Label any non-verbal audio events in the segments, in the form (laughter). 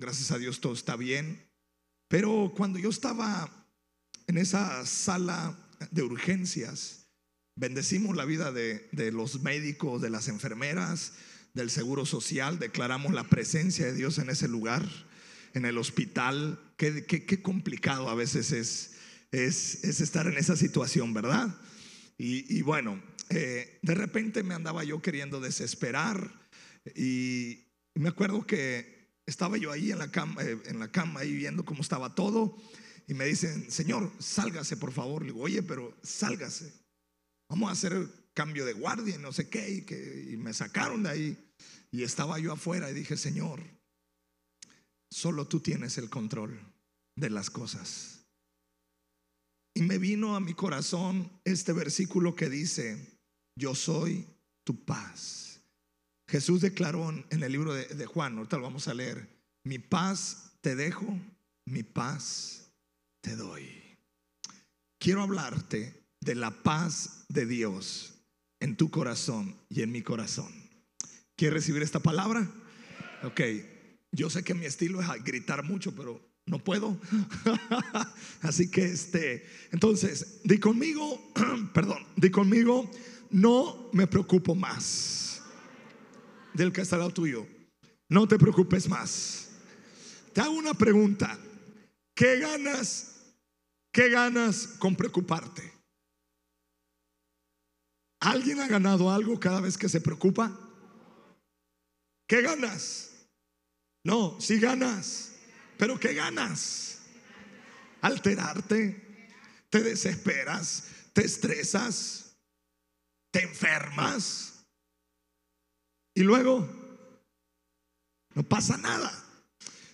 gracias a Dios todo está bien. Pero cuando yo estaba en esa sala de urgencias, bendecimos la vida de, de los médicos, de las enfermeras, del Seguro Social, declaramos la presencia de Dios en ese lugar, en el hospital. Qué, complicado a veces es, es, es estar en esa situación, ¿verdad? Y, y bueno, eh, de repente me andaba yo queriendo desesperar y me acuerdo que estaba yo ahí en la cama, eh, en la cama ahí viendo cómo estaba todo y me dicen, Señor, sálgase por favor. Le digo, oye, pero sálgase. Vamos a hacer cambio de guardia y no sé qué. Y, que, y me sacaron de ahí y estaba yo afuera y dije, Señor, solo tú tienes el control de las cosas. Y me vino a mi corazón este versículo que dice, yo soy tu paz. Jesús declaró en- el libro de, Juan, ahorita lo vamos a leer, mi paz te dejo, mi paz te doy. Quiero hablarte de la paz de Dios en tu corazón y en mi corazón. ¿Quieres recibir esta palabra? Ok, yo sé que mi estilo es gritar mucho, pero no puedo. (laughs) Así que este, entonces, di conmigo, (clears throat) perdón, di conmigo, no me preocupo más. Del que está tuyo, no te preocupes más. Te hago una pregunta. ¿Qué ganas? ¿Qué ganas con preocuparte? ¿Alguien ha ganado algo cada vez que se preocupa? ¿Qué ganas? No, si ganas. Pero ¿qué ganas? Alterarte, te desesperas, te estresas, te enfermas y luego no pasa nada.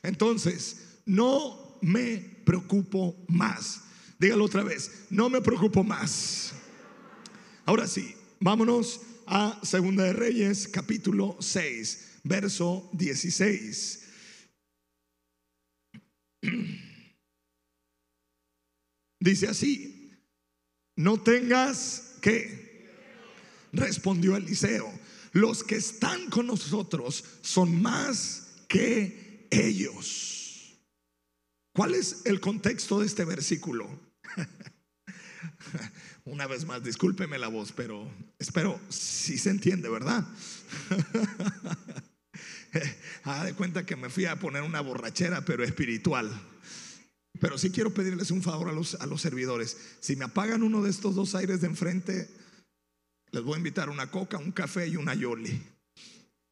Entonces, no me preocupo más. Dígalo otra vez, no me preocupo más. Ahora sí, vámonos a Segunda de Reyes, capítulo 6, verso 16. (clears throat) Dice así, no tengas que, respondió Eliseo, los que están con nosotros son más que ellos. ¿Cuál es el contexto de este versículo? (laughs) Una vez más, discúlpeme la voz, pero espero si se entiende, ¿verdad? Haga (laughs) de cuenta que me fui a poner una borrachera, pero espiritual. Pero sí quiero pedirles un favor a los, a los servidores. Si me apagan uno de estos dos aires de enfrente, les voy a invitar una coca, un café y una yoli.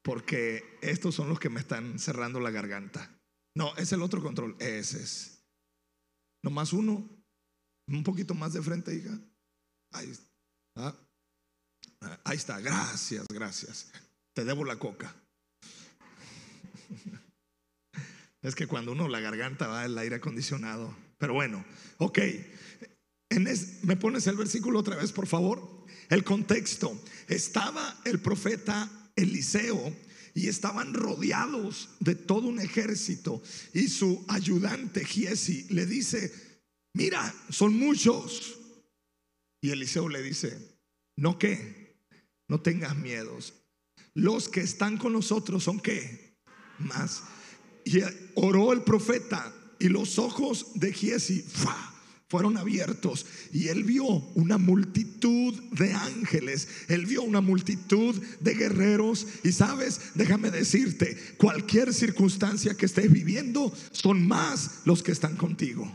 Porque estos son los que me están cerrando la garganta. No, es el otro control. Ese es. Nomás uno. Un poquito más de frente, hija. Ahí está. Ah. Gracias, gracias. Te debo la coca. (laughs) Es que cuando uno la garganta va el aire acondicionado. Pero bueno, ok. ¿Me pones el versículo otra vez, por favor? El contexto. Estaba el profeta Eliseo y estaban rodeados de todo un ejército. Y su ayudante Giesi le dice, mira, son muchos. Y Eliseo le dice, no que, no tengas miedos. Los que están con nosotros son qué? Más. Y oró el profeta y los ojos de Giesi ¡fua! Fueron abiertos y él vio una multitud de ángeles, él vio una multitud de guerreros y sabes, déjame decirte, cualquier circunstancia que estés viviendo son más los que están contigo.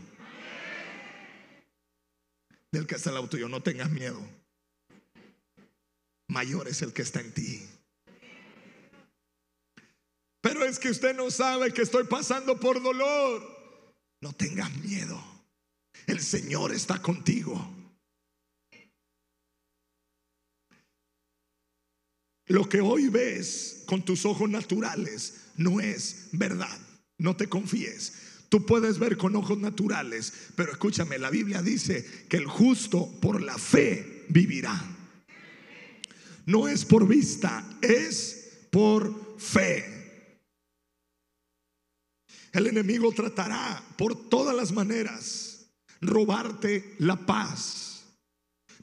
Del que está el auto, yo no tengas miedo. Mayor es el que está en ti. Pero es que usted no sabe que estoy pasando por dolor. No tengas miedo. El Señor está contigo. Lo que hoy ves con tus ojos naturales no es verdad. No te confíes. Tú puedes ver con ojos naturales, pero escúchame, la Biblia dice que el justo por la fe vivirá. No es por vista, es por fe. El enemigo tratará por todas las maneras robarte la paz.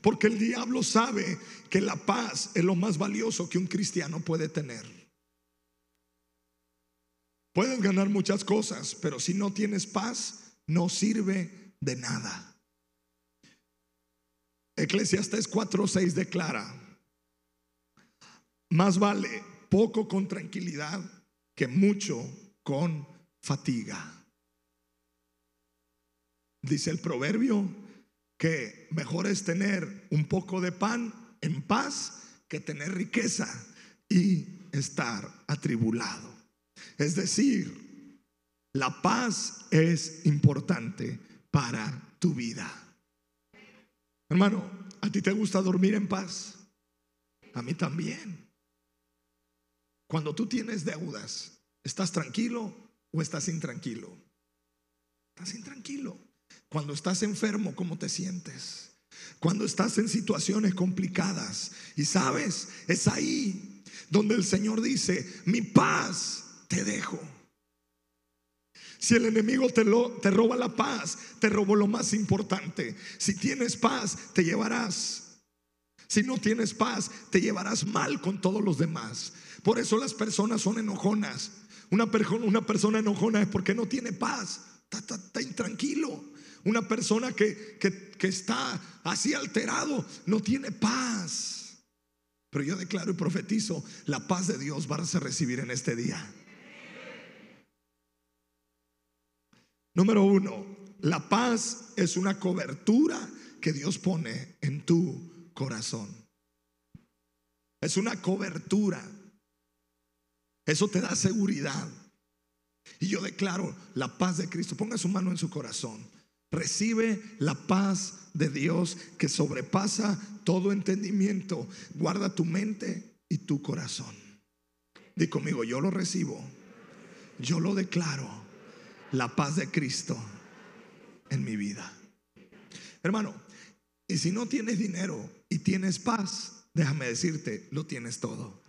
Porque el diablo sabe que la paz es lo más valioso que un cristiano puede tener. Puedes ganar muchas cosas, pero si no tienes paz, no sirve de nada. Eclesiastes 4:6 declara, más vale poco con tranquilidad que mucho con fatiga. Dice el proverbio que mejor es tener un poco de pan en paz que tener riqueza y estar atribulado. Es decir, la paz es importante para tu vida. Hermano, ¿a ti te gusta dormir en paz? A mí también. Cuando tú tienes deudas, ¿estás tranquilo o estás intranquilo? Estás intranquilo. Cuando estás enfermo, ¿cómo te sientes? Cuando estás en situaciones complicadas y sabes, es ahí donde el Señor dice, mi paz te dejo. Si el enemigo te, roba la paz, te robó lo más importante. Si tienes paz, te llevarás. Si no tienes paz, te llevarás mal con todos los demás. Por eso las personas son enojonas. Una, una persona enojona es porque no tiene paz, está, está, intranquilo. Una persona que, que, que está así alterado no tiene paz. Pero yo declaro y profetizo, la paz de Dios vas a recibir en este día. Número uno, la paz es una cobertura que Dios pone en tu corazón. Es una cobertura. Eso te da seguridad. Y yo declaro la paz de Cristo. Ponga su mano en su corazón. Recibe la paz de Dios que sobrepasa todo entendimiento. Guarda tu mente y tu corazón. Di conmigo, yo lo recibo. Yo lo declaro. La paz de Cristo en mi vida. Hermano, y si no tienes dinero y tienes paz, déjame decirte, lo tienes todo.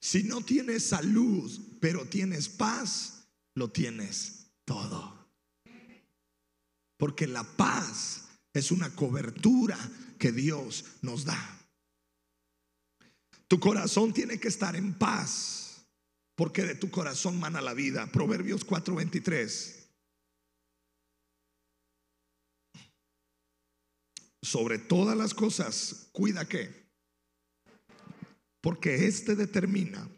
Si no tienes salud, pero tienes paz, lo tienes todo. Porque la paz es una cobertura que Dios nos da. Tu corazón tiene que estar en paz, porque de tu corazón mana la vida. Proverbios 4:23. Sobre todas las cosas, cuida que porque este determina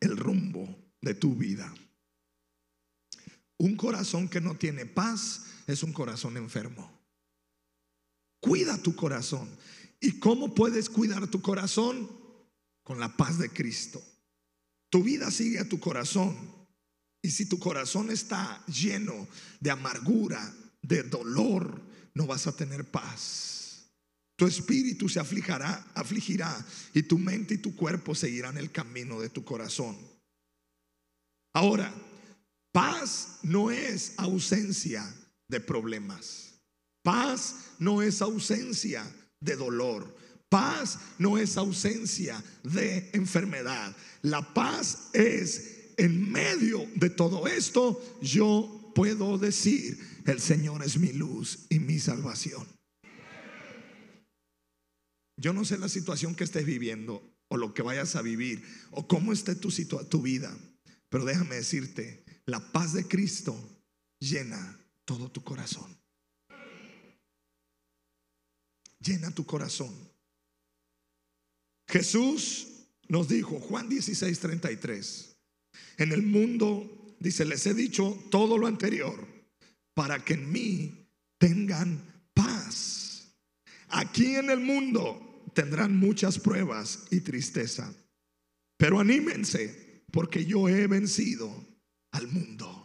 el rumbo de tu vida. Un corazón que no tiene paz es un corazón enfermo. Cuida tu corazón. ¿Y cómo puedes cuidar tu corazón? Con la paz de Cristo. Tu vida sigue a tu corazón. Y si tu corazón está lleno de amargura, de dolor, no vas a tener paz. Tu espíritu se afligirá, afligirá y tu mente y tu cuerpo seguirán el camino de tu corazón. Ahora, paz no es ausencia de problemas. Paz no es ausencia de dolor. Paz no es ausencia de enfermedad. La paz es en medio de todo esto, yo puedo decir, el Señor es mi luz y mi salvación. Yo no sé la situación que estés viviendo o lo que vayas a vivir o cómo esté tu, tu vida, pero déjame decirte, la paz de Cristo llena todo tu corazón. Llena tu corazón. Jesús nos dijo, Juan 16, 33, en el mundo, dice, les he dicho todo lo anterior para que en mí tengan paz. Aquí en el mundo tendrán muchas pruebas y tristeza. Pero anímense porque yo he vencido al mundo.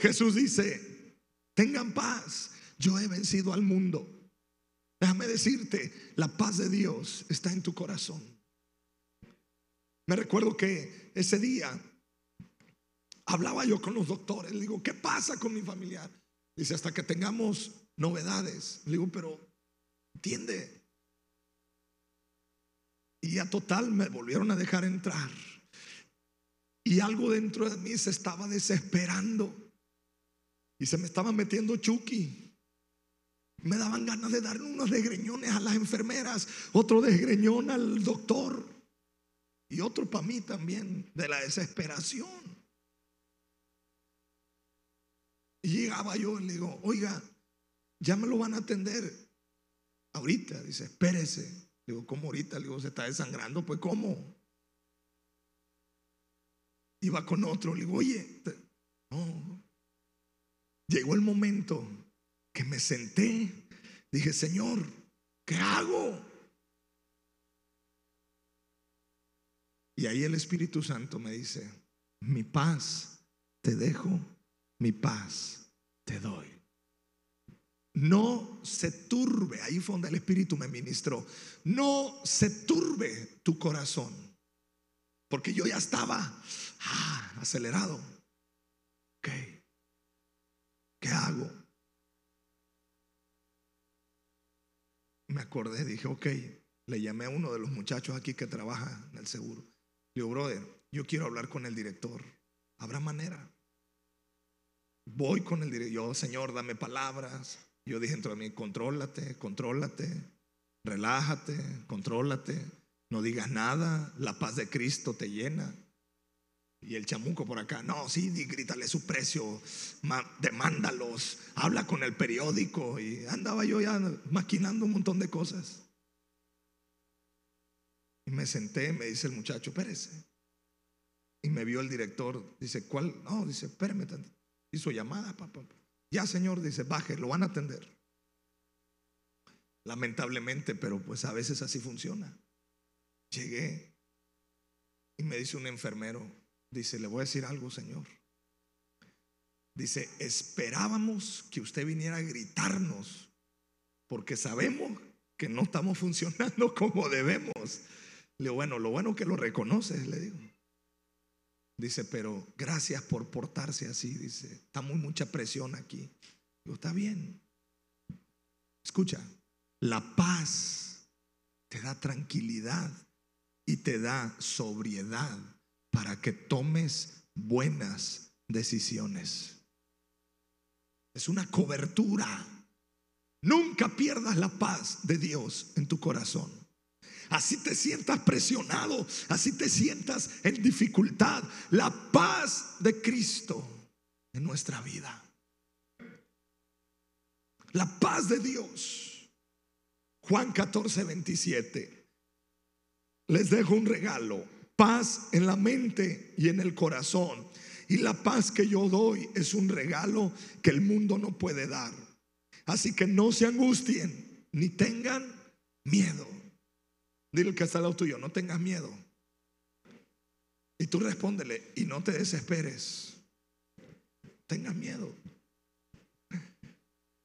Jesús dice, tengan paz, yo he vencido al mundo. Déjame decirte, la paz de Dios está en tu corazón. Me recuerdo que ese día hablaba yo con los doctores, le digo, ¿qué pasa con mi familiar? Dice, hasta que tengamos novedades. Le digo, pero entiende, y a total me volvieron a dejar entrar. Y algo dentro de mí se estaba desesperando. Y se me estaba metiendo chuki. Me daban ganas de darle unos desgreñones a las enfermeras, otro desgreñón al doctor. y otro para mí también, de la desesperación. Y llegaba yo y le digo, oiga, ya me lo van a atender. Ahorita, dice, espérese. Le digo, ¿cómo ahorita? Le digo, se está desangrando, pues ¿cómo? Iba con otro, le digo, oye, no. Llegó el momento que me senté, dije, Señor, ¿qué hago? Y ahí el Espíritu Santo me dice, mi paz te dejo, mi paz te doy. No se turbe, ahí fue donde el Espíritu me ministró, no se turbe tu corazón, porque yo ya estaba ah, acelerado. Ok, ¿qué hago? Me acordé, dije, ok, le llamé a uno de los muchachos aquí que trabaja en el seguro. Le digo, brother, yo quiero hablar con el director. ¿Habrá manera? Voy con el director, yo, Señor, dame palabras. Yo dije dentro de mí, contrólate, contrólate, relájate, contrólate, no digas nada, la paz de Cristo te llena. Y el chamuco por acá, no, sí, grítale su precio, demándalos, habla con el periódico. Y andaba yo ya maquinando un montón de cosas. Y me senté, me dice el muchacho, espérese. Y me vio el director, dice, ¿cuál? No, dice, espérame. Hizo llamada, papá. Ya, señor, dice, baje, lo van a atender. Lamentablemente, pero pues a veces así funciona. Llegué y me dice un enfermero, dice, le voy a decir algo, señor. Dice, esperábamos que usted viniera a gritarnos porque sabemos que no estamos funcionando (laughs) como debemos. Le digo, bueno, lo bueno que lo reconoces, le digo. Dice, pero gracias por portarse así. Dice, está muy mucha presión aquí. Digo, está bien. Escucha, la paz te da tranquilidad y te da sobriedad para que tomes buenas decisiones. Es una cobertura. Nunca pierdas la paz de Dios en tu corazón. Así te sientas presionado, así te sientas en dificultad. La paz de Cristo en nuestra vida. La paz de Dios. Juan 14, 27. Les dejo un regalo. Paz en la mente y en el corazón. Y la paz que yo doy es un regalo que el mundo no puede dar. Así que no se angustien ni tengan miedo. Dile que está al lado tuyo, no tengas miedo. Y tú respóndele y no te desesperes. Tengas miedo.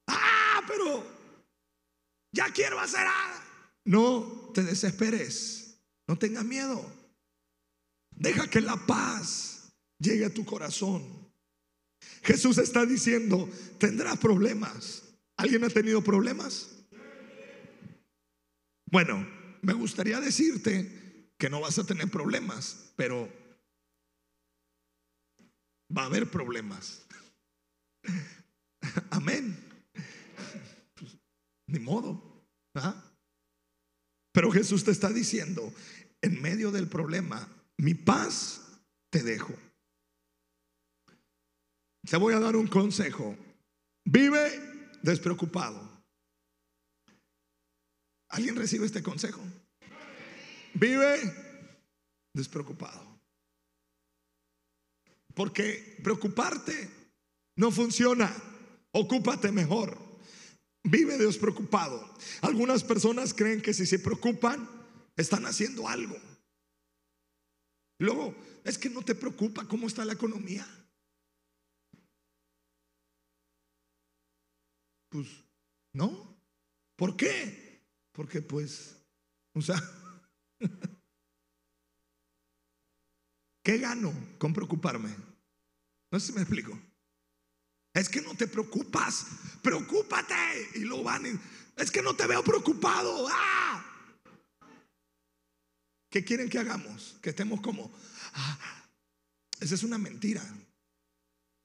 Ah, pero ya quiero hacer algo. No te desesperes. No tengas miedo. Deja que la paz llegue a tu corazón. Jesús está diciendo, tendrás problemas. ¿Alguien ha tenido problemas? Bueno, me gustaría decirte que no vas a tener problemas, pero va a haber problemas. (laughs) Amén. (laughs) ni modo. Pero Jesús te está diciendo, en medio del problema, mi paz te dejo. Te voy a dar un consejo. Vive despreocupado. ¿Alguien recibe este consejo? Vive despreocupado. Porque preocuparte no funciona. Ocúpate mejor. Vive despreocupado. Algunas personas creen que si se preocupan, están haciendo algo. Luego, es que no te preocupa cómo está la economía. Pues, no. ¿Por qué? Porque pues, o sea, (laughs) ¿qué gano con preocuparme? No sé si me explico. Es que no te preocupas, preocúpate. Y lo van, es que no te veo preocupado. ¡Ah! ¿Qué quieren que hagamos? Que estemos como, ah, esa es una mentira.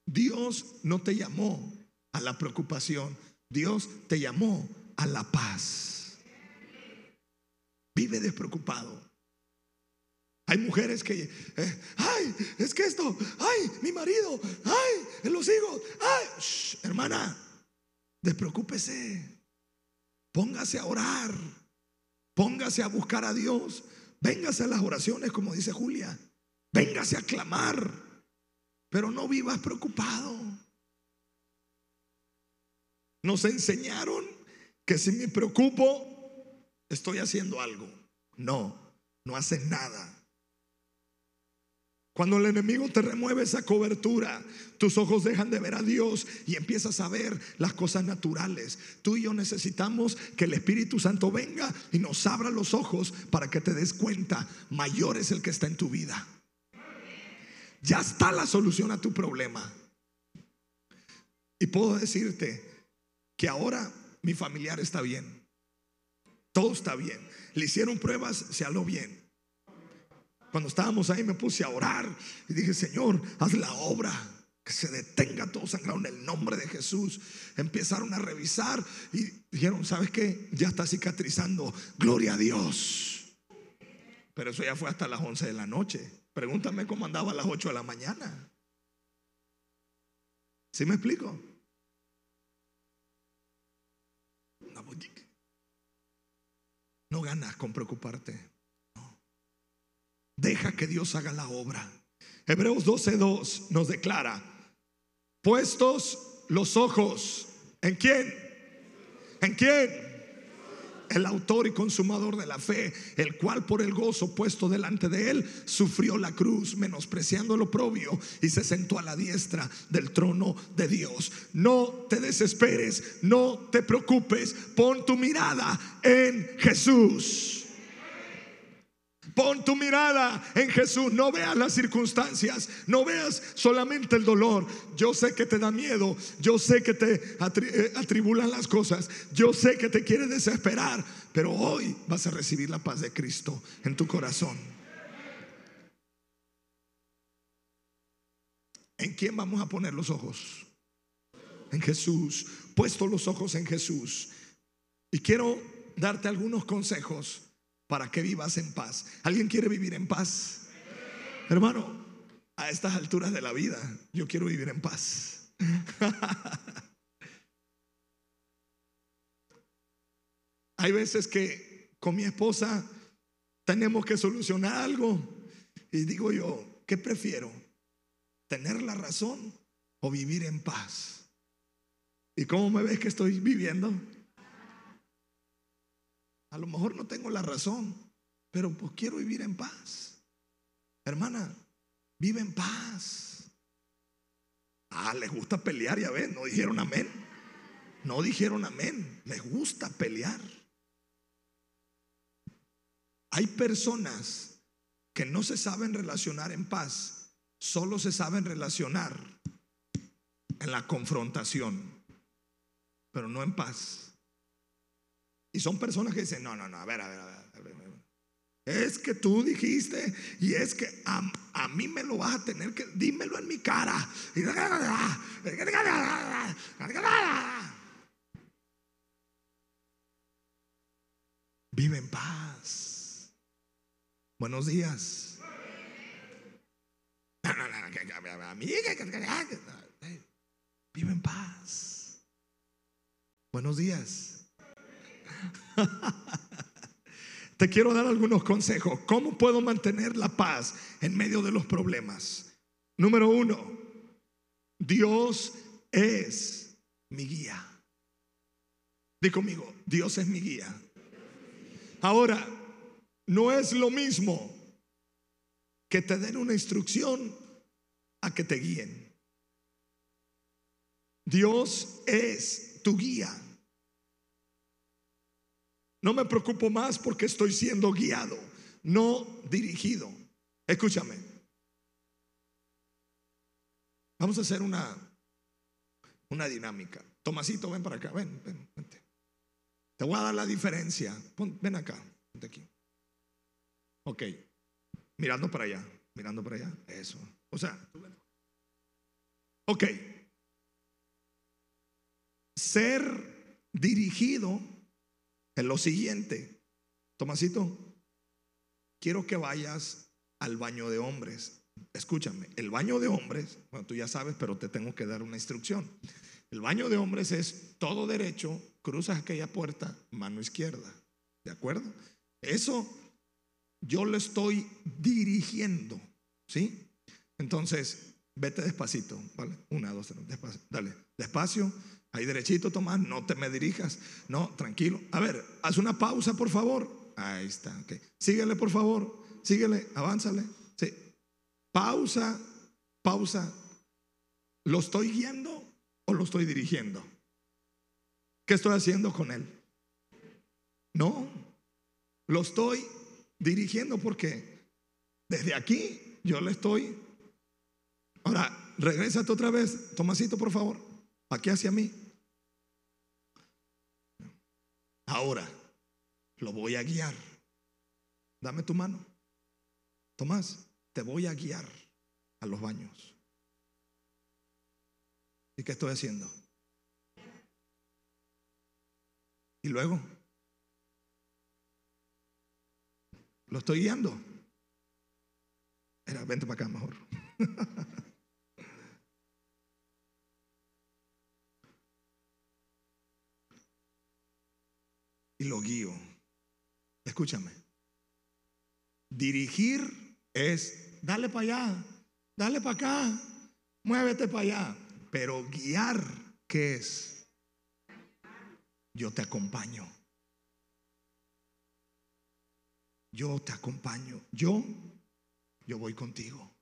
Dios no te llamó a la preocupación, Dios te llamó a la paz. Vive despreocupado. Hay mujeres que, eh, ay, es que esto, ay, mi marido, ay, los hijos, ay, hermana, despreocúpese. Póngase a orar, póngase a buscar a Dios, véngase a las oraciones, como dice Julia, véngase a clamar, pero no vivas preocupado. Nos enseñaron que si me preocupo, estoy haciendo algo. No, no haces nada. Cuando el enemigo te remueve esa cobertura, tus ojos dejan de ver a Dios y empiezas a ver las cosas naturales. Tú y yo necesitamos que el Espíritu Santo venga y nos abra los ojos para que te des cuenta, mayor es el que está en tu vida. Ya está la solución a tu problema. Y puedo decirte que ahora mi familiar está bien. Todo está bien. Le hicieron pruebas, se habló bien. Cuando estábamos ahí me puse a orar y dije, Señor, haz la obra. Que se detenga todo sangrado en el nombre de Jesús. Empezaron a revisar y dijeron, ¿sabes qué? Ya está cicatrizando. Gloria a Dios. Pero eso ya fue hasta las 11 de la noche. Pregúntame cómo andaba a las 8 de la mañana. ¿Sí me explico? No ganas con preocuparte. Deja que Dios haga la obra. Hebreos 12:2 nos declara, puestos los ojos, ¿en quién? ¿En quién? el autor y consumador de la fe, el cual por el gozo puesto delante de él sufrió la cruz, menospreciando el oprobio y se sentó a la diestra del trono de Dios. No te desesperes, no te preocupes, pon tu mirada en Jesús. Pon tu mirada en Jesús. No veas las circunstancias. No veas solamente el dolor. Yo sé que te da miedo. Yo sé que te eh, atribulan las cosas. Yo sé que te quiere desesperar. Pero hoy vas a recibir la paz de Cristo en tu corazón. ¿En quién vamos a poner los ojos? En Jesús. Puesto los ojos en Jesús. Y quiero darte algunos consejos para que vivas en paz. ¿Alguien quiere vivir en paz? Hermano, a estas alturas de la vida, yo quiero vivir en paz. (laughs) Hay veces que con mi esposa tenemos que solucionar algo y digo yo, ¿qué prefiero? ¿Tener la razón o vivir en paz? ¿Y cómo me ves que estoy viviendo? A lo mejor no tengo la razón, pero pues quiero vivir en paz. Hermana, vive en paz. Ah, les gusta pelear, ya ven, no dijeron amén. No dijeron amén, les gusta pelear. Hay personas que no se saben relacionar en paz, solo se saben relacionar en la confrontación, pero no en paz. Son personas que dicen, no, no, no, a ver, a ver, a ver. Es que tú dijiste y es que a, mí me lo vas a tener que, dímelo en mi cara. Vive en paz. Buenos días. Vive en paz. Buenos días. (laughs) Te quiero dar algunos consejos. ¿Cómo puedo mantener la paz en medio de los problemas? Número uno, Dios es mi guía. Di conmigo, Dios es mi guía. Ahora, no es lo mismo que te den una instrucción a que te guíen. Dios es tu guía. No me preocupo más porque estoy siendo guiado, no dirigido. Escúchame. Vamos a hacer una, una dinámica. Tomasito, ven para acá, ven, ven, Te voy a dar la diferencia. ven acá, ponte aquí. Ok. Mirando para allá, mirando para allá. Eso. O sea, ok. Ser dirigido en lo siguiente, Tomasito, quiero que vayas al baño de hombres. Escúchame, el baño de hombres, bueno, tú ya sabes, pero te tengo que dar una instrucción. El baño de hombres es todo derecho, cruzas aquella puerta, mano izquierda. ¿De acuerdo? Eso yo lo estoy dirigiendo, ¿sí? Entonces, vete despacito, ¿vale? Una, dos, tres, despacio, dale, despacio, ahí derechito, Tomás, no te me dirijas, no, tranquilo. A ver, haz una pausa, por favor. Ahí está, ok. Síguele, por favor, síguele, avánzale. Pausa, pausa. ¿Lo estoy guiando o lo estoy dirigiendo? ¿Qué estoy haciendo con él? No, lo estoy dirigiendo porque desde aquí yo le estoy. Ahora, regrésate otra vez, Tomasito, por favor, aquí hacia mí. Ahora, lo voy a guiar. Dame tu mano. Tomás, te voy a guiar a los baños. ¿Y qué estoy haciendo? Y luego, lo estoy guiando. Vente para acá mejor. (laughs) y lo guío. Escúchame. Dirigir es, dale para allá, dale para acá, muévete para allá. Pero guiar, ¿qué es? Yo te acompaño. Yo te acompaño. Yo, yo voy contigo.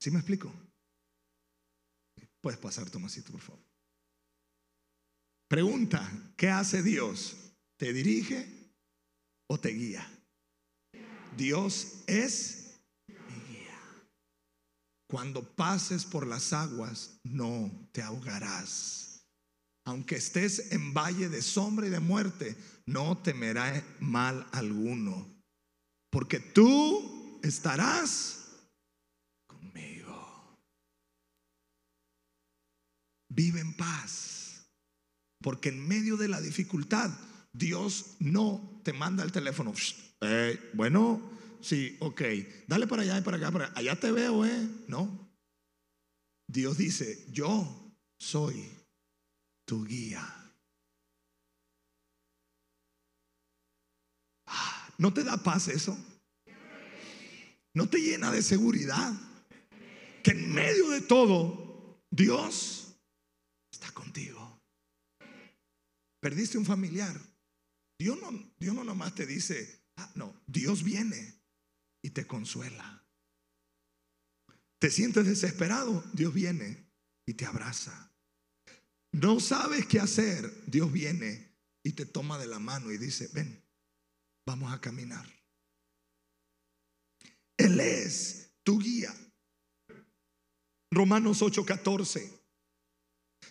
¿Sí me explico? Puedes pasar, Tomasito, por favor. Pregunta, ¿qué hace Dios? ¿Te dirige o te guía? Dios es mi guía. Cuando pases por las aguas, no te ahogarás. Aunque estés en valle de sombra y de muerte, no temerá mal alguno. Porque tú estarás conmigo. Vive en paz. Porque en medio de la dificultad, Dios no te manda el teléfono. Eh, bueno, sí, ok. Dale para allá y para acá, para allá. Allá te veo, ¿eh? No. Dios dice, yo soy tu guía. Ah, ¿No te da paz eso? ¿No te llena de seguridad? Que en medio de todo, Dios está contigo. Perdiste un familiar. Dios no, Dios no nomás te dice, ah, no, Dios viene y te consuela. Te sientes desesperado, Dios viene y te abraza. No sabes qué hacer, Dios viene y te toma de la mano y dice, ven, vamos a caminar. Él es tu guía. Romanos 8:14.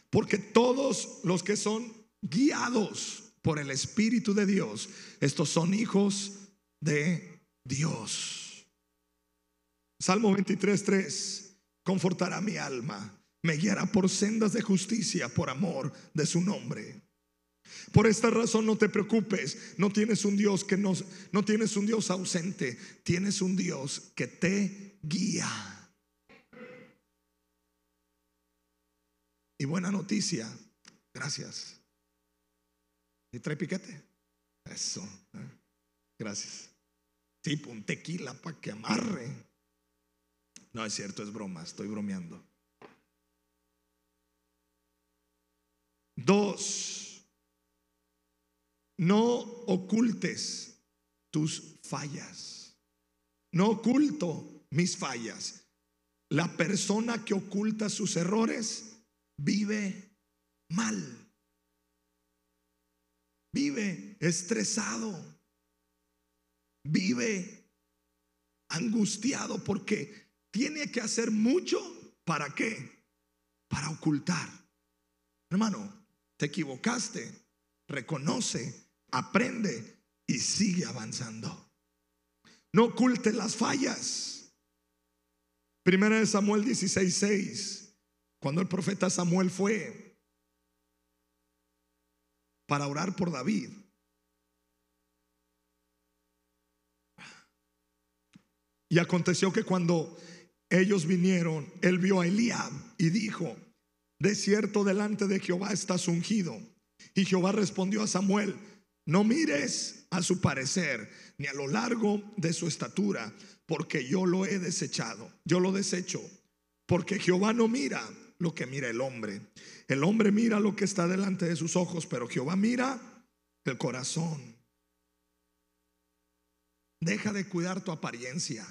Porque todos los que son guiados por el Espíritu de Dios, estos son hijos de Dios. Salmo 23:3. Confortará mi alma me guiará por sendas de justicia por amor de su nombre. Por esta razón no te preocupes, no tienes un Dios que nos, no tienes un Dios ausente, tienes un Dios que te guía. Y buena noticia, gracias. ¿Y trae piquete? Eso, ¿eh? gracias. Tipo un tequila para que amarre. No es cierto, es broma, estoy bromeando. Dos, no ocultes tus fallas. No oculto mis fallas. La persona que oculta sus errores vive mal. Vive estresado. Vive angustiado porque tiene que hacer mucho. ¿Para qué? Para ocultar. Hermano, te equivocaste, reconoce, aprende y sigue avanzando. No ocultes las fallas. Primera de Samuel 16:6, cuando el profeta Samuel fue para orar por David. Y aconteció que cuando ellos vinieron, él vio a Eliab y dijo, de cierto delante de Jehová estás ungido. Y Jehová respondió a Samuel, no mires a su parecer ni a lo largo de su estatura, porque yo lo he desechado, yo lo desecho, porque Jehová no mira lo que mira el hombre. El hombre mira lo que está delante de sus ojos, pero Jehová mira el corazón. Deja de cuidar tu apariencia.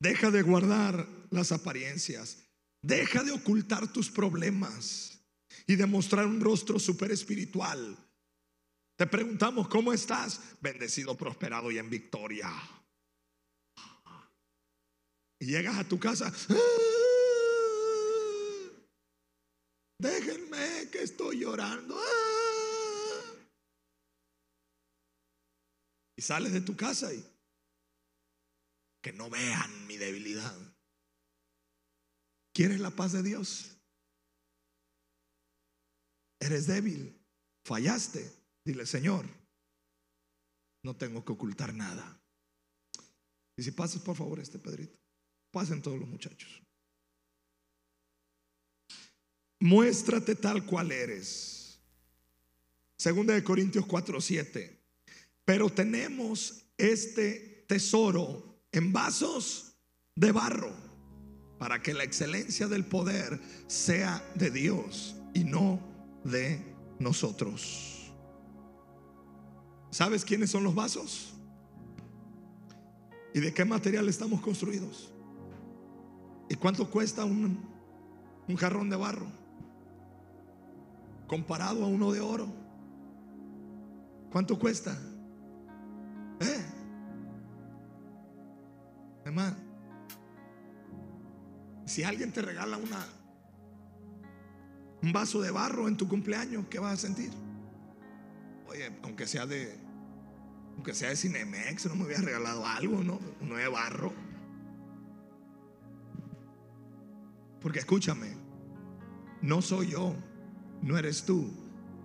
Deja de guardar las apariencias. Deja de ocultar tus problemas y de mostrar un rostro super espiritual. Te preguntamos, ¿cómo estás? Bendecido, prosperado y en victoria. Y llegas a tu casa. Déjenme que estoy llorando. Y sales de tu casa y que no vean mi debilidad. ¿Quieres la paz de Dios? Eres débil, fallaste. Dile, Señor, no tengo que ocultar nada. Y si pasas, por favor, este Pedrito. Pasen todos los muchachos. Muéstrate tal cual eres. Segunda de Corintios 4, 7. Pero tenemos este tesoro en vasos de barro para que la excelencia del poder sea de Dios y no de nosotros. ¿Sabes quiénes son los vasos? ¿Y de qué material estamos construidos? ¿Y cuánto cuesta un jarrón de barro? Comparado a uno de oro. ¿Cuánto cuesta? ¿Eh? Hermano, si alguien te regala una un vaso de barro en tu cumpleaños, ¿qué vas a sentir? Oye, aunque sea de aunque sea de Cinemex, no me hubiera regalado algo, ¿no? Uno de barro. Porque escúchame, no soy yo, no eres tú,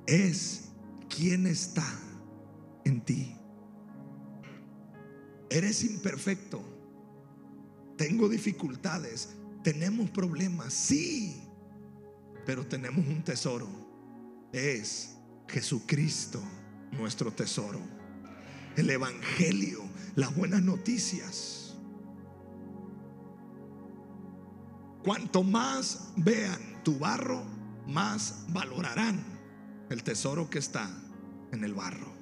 es quien está en ti. Eres imperfecto, tengo dificultades, tenemos problemas, sí, pero tenemos un tesoro. Es Jesucristo nuestro tesoro. El Evangelio, las buenas noticias. Cuanto más vean tu barro, más valorarán el tesoro que está en el barro.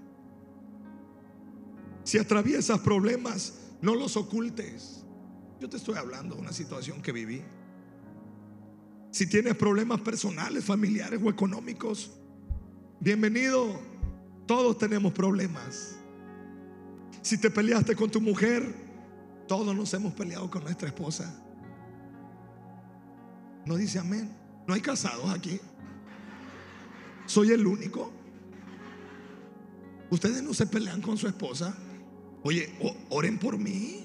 Si atraviesas problemas, no los ocultes. Yo te estoy hablando de una situación que viví. Si tienes problemas personales, familiares o económicos, bienvenido. Todos tenemos problemas. Si te peleaste con tu mujer, todos nos hemos peleado con nuestra esposa. No dice amén. No hay casados aquí. Soy el único. Ustedes no se pelean con su esposa. Oye, oren por mí.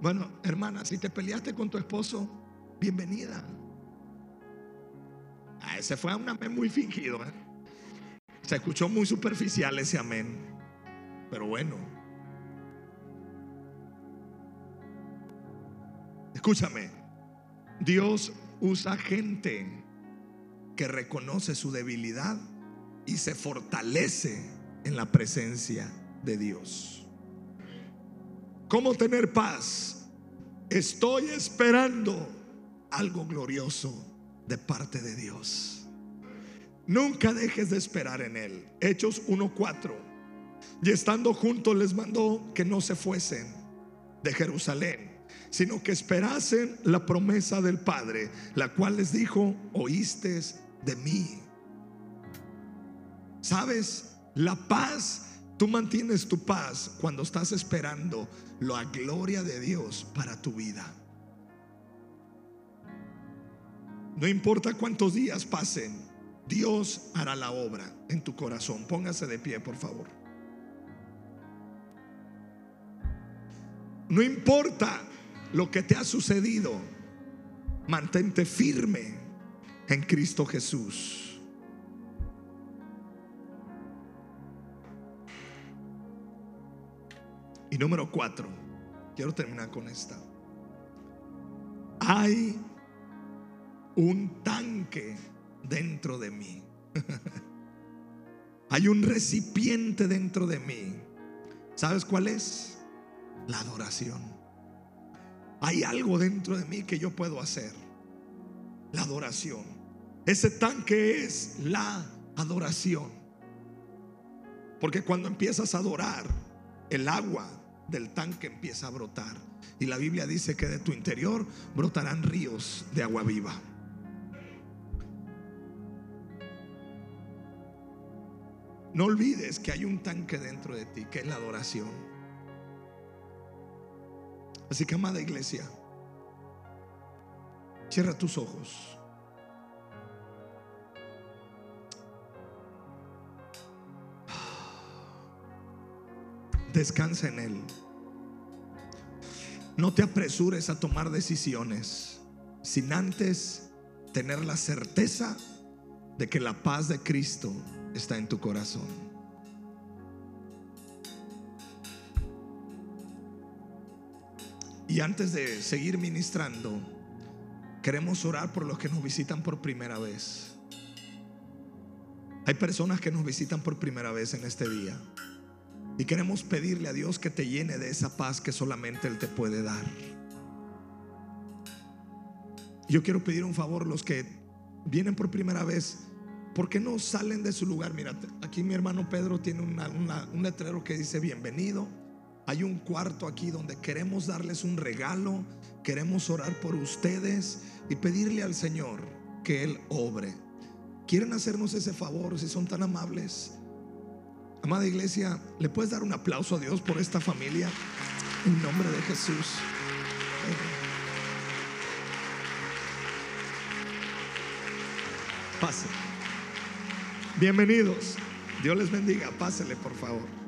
Bueno, hermana, si te peleaste con tu esposo, bienvenida. Ah, ese fue un amén muy fingido. ¿eh? Se escuchó muy superficial ese amén. Pero bueno. Escúchame. Dios usa gente que reconoce su debilidad y se fortalece en la presencia de Dios. ¿Cómo tener paz? Estoy esperando algo glorioso de parte de Dios. Nunca dejes de esperar en Él. Hechos 1.4. Y estando juntos les mandó que no se fuesen de Jerusalén, sino que esperasen la promesa del Padre, la cual les dijo, oíste de mí. ¿Sabes? La paz Tú mantienes tu paz cuando estás esperando la gloria de Dios para tu vida. No importa cuántos días pasen, Dios hará la obra en tu corazón. Póngase de pie, por favor. No importa lo que te ha sucedido, mantente firme en Cristo Jesús. Y número cuatro, quiero terminar con esta. Hay un tanque dentro de mí. (laughs) Hay un recipiente dentro de mí. ¿Sabes cuál es? La adoración. Hay algo dentro de mí que yo puedo hacer. La adoración. Ese tanque es la adoración. Porque cuando empiezas a adorar, el agua del tanque empieza a brotar. Y la Biblia dice que de tu interior brotarán ríos de agua viva. No olvides que hay un tanque dentro de ti, que es la adoración. Así que, amada iglesia, cierra tus ojos. Descansa en Él. No te apresures a tomar decisiones sin antes tener la certeza de que la paz de Cristo está en tu corazón. Y antes de seguir ministrando, queremos orar por los que nos visitan por primera vez. Hay personas que nos visitan por primera vez en este día. Y queremos pedirle a Dios que te llene de esa paz que solamente Él te puede dar. Yo quiero pedir un favor, los que vienen por primera vez, ¿por qué no salen de su lugar? Mira, aquí mi hermano Pedro tiene un letrero que dice bienvenido. Hay un cuarto aquí donde queremos darles un regalo, queremos orar por ustedes y pedirle al Señor que Él obre. ¿Quieren hacernos ese favor si son tan amables? Amada iglesia, ¿le puedes dar un aplauso a Dios por esta familia? En nombre de Jesús. Pase. Bienvenidos. Dios les bendiga. Pásele, por favor.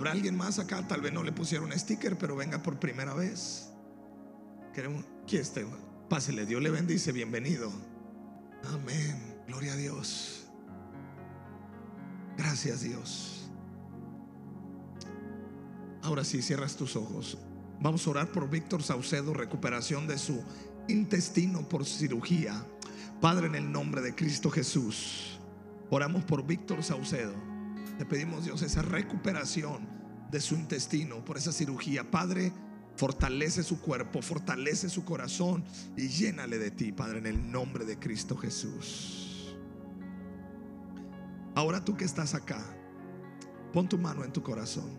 ¿Habrá alguien más acá? Tal vez no le pusieron sticker, pero venga por primera vez. Queremos. ¿Quién está? Pásele. Dios le bendice. Bienvenido. Amén. Gloria a Dios. Gracias, Dios. Ahora sí, cierras tus ojos. Vamos a orar por Víctor Saucedo, recuperación de su intestino por cirugía. Padre, en el nombre de Cristo Jesús, oramos por Víctor Saucedo. Le pedimos, Dios, esa recuperación de su intestino por esa cirugía. Padre, fortalece su cuerpo, fortalece su corazón y llénale de ti, Padre, en el nombre de Cristo Jesús. Ahora tú que estás acá, pon tu mano en tu corazón.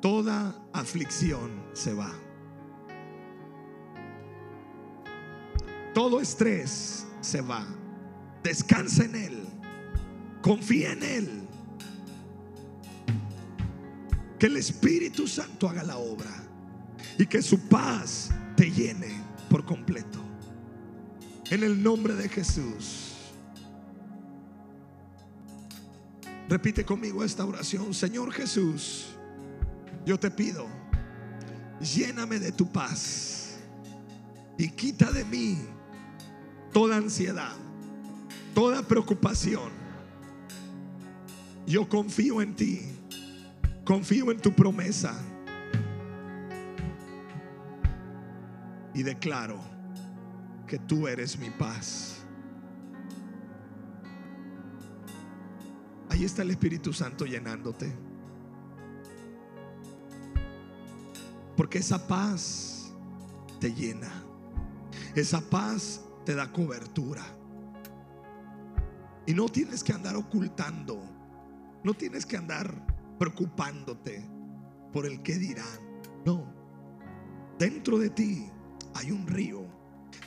Toda aflicción se va. Todo estrés se va. Descansa en Él. Confía en Él. Que el Espíritu Santo haga la obra y que su paz te llene por completo. En el nombre de Jesús. Repite conmigo esta oración. Señor Jesús, yo te pido, lléname de tu paz y quita de mí toda ansiedad, toda preocupación. Yo confío en ti, confío en tu promesa y declaro que tú eres mi paz. Ahí está el Espíritu Santo llenándote. Porque esa paz te llena. Esa paz te da cobertura. Y no tienes que andar ocultando. No tienes que andar preocupándote por el que dirán. No. Dentro de ti hay un río.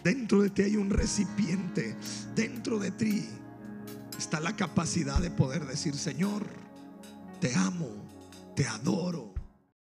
Dentro de ti hay un recipiente. Dentro de ti está la capacidad de poder decir, Señor, te amo, te adoro,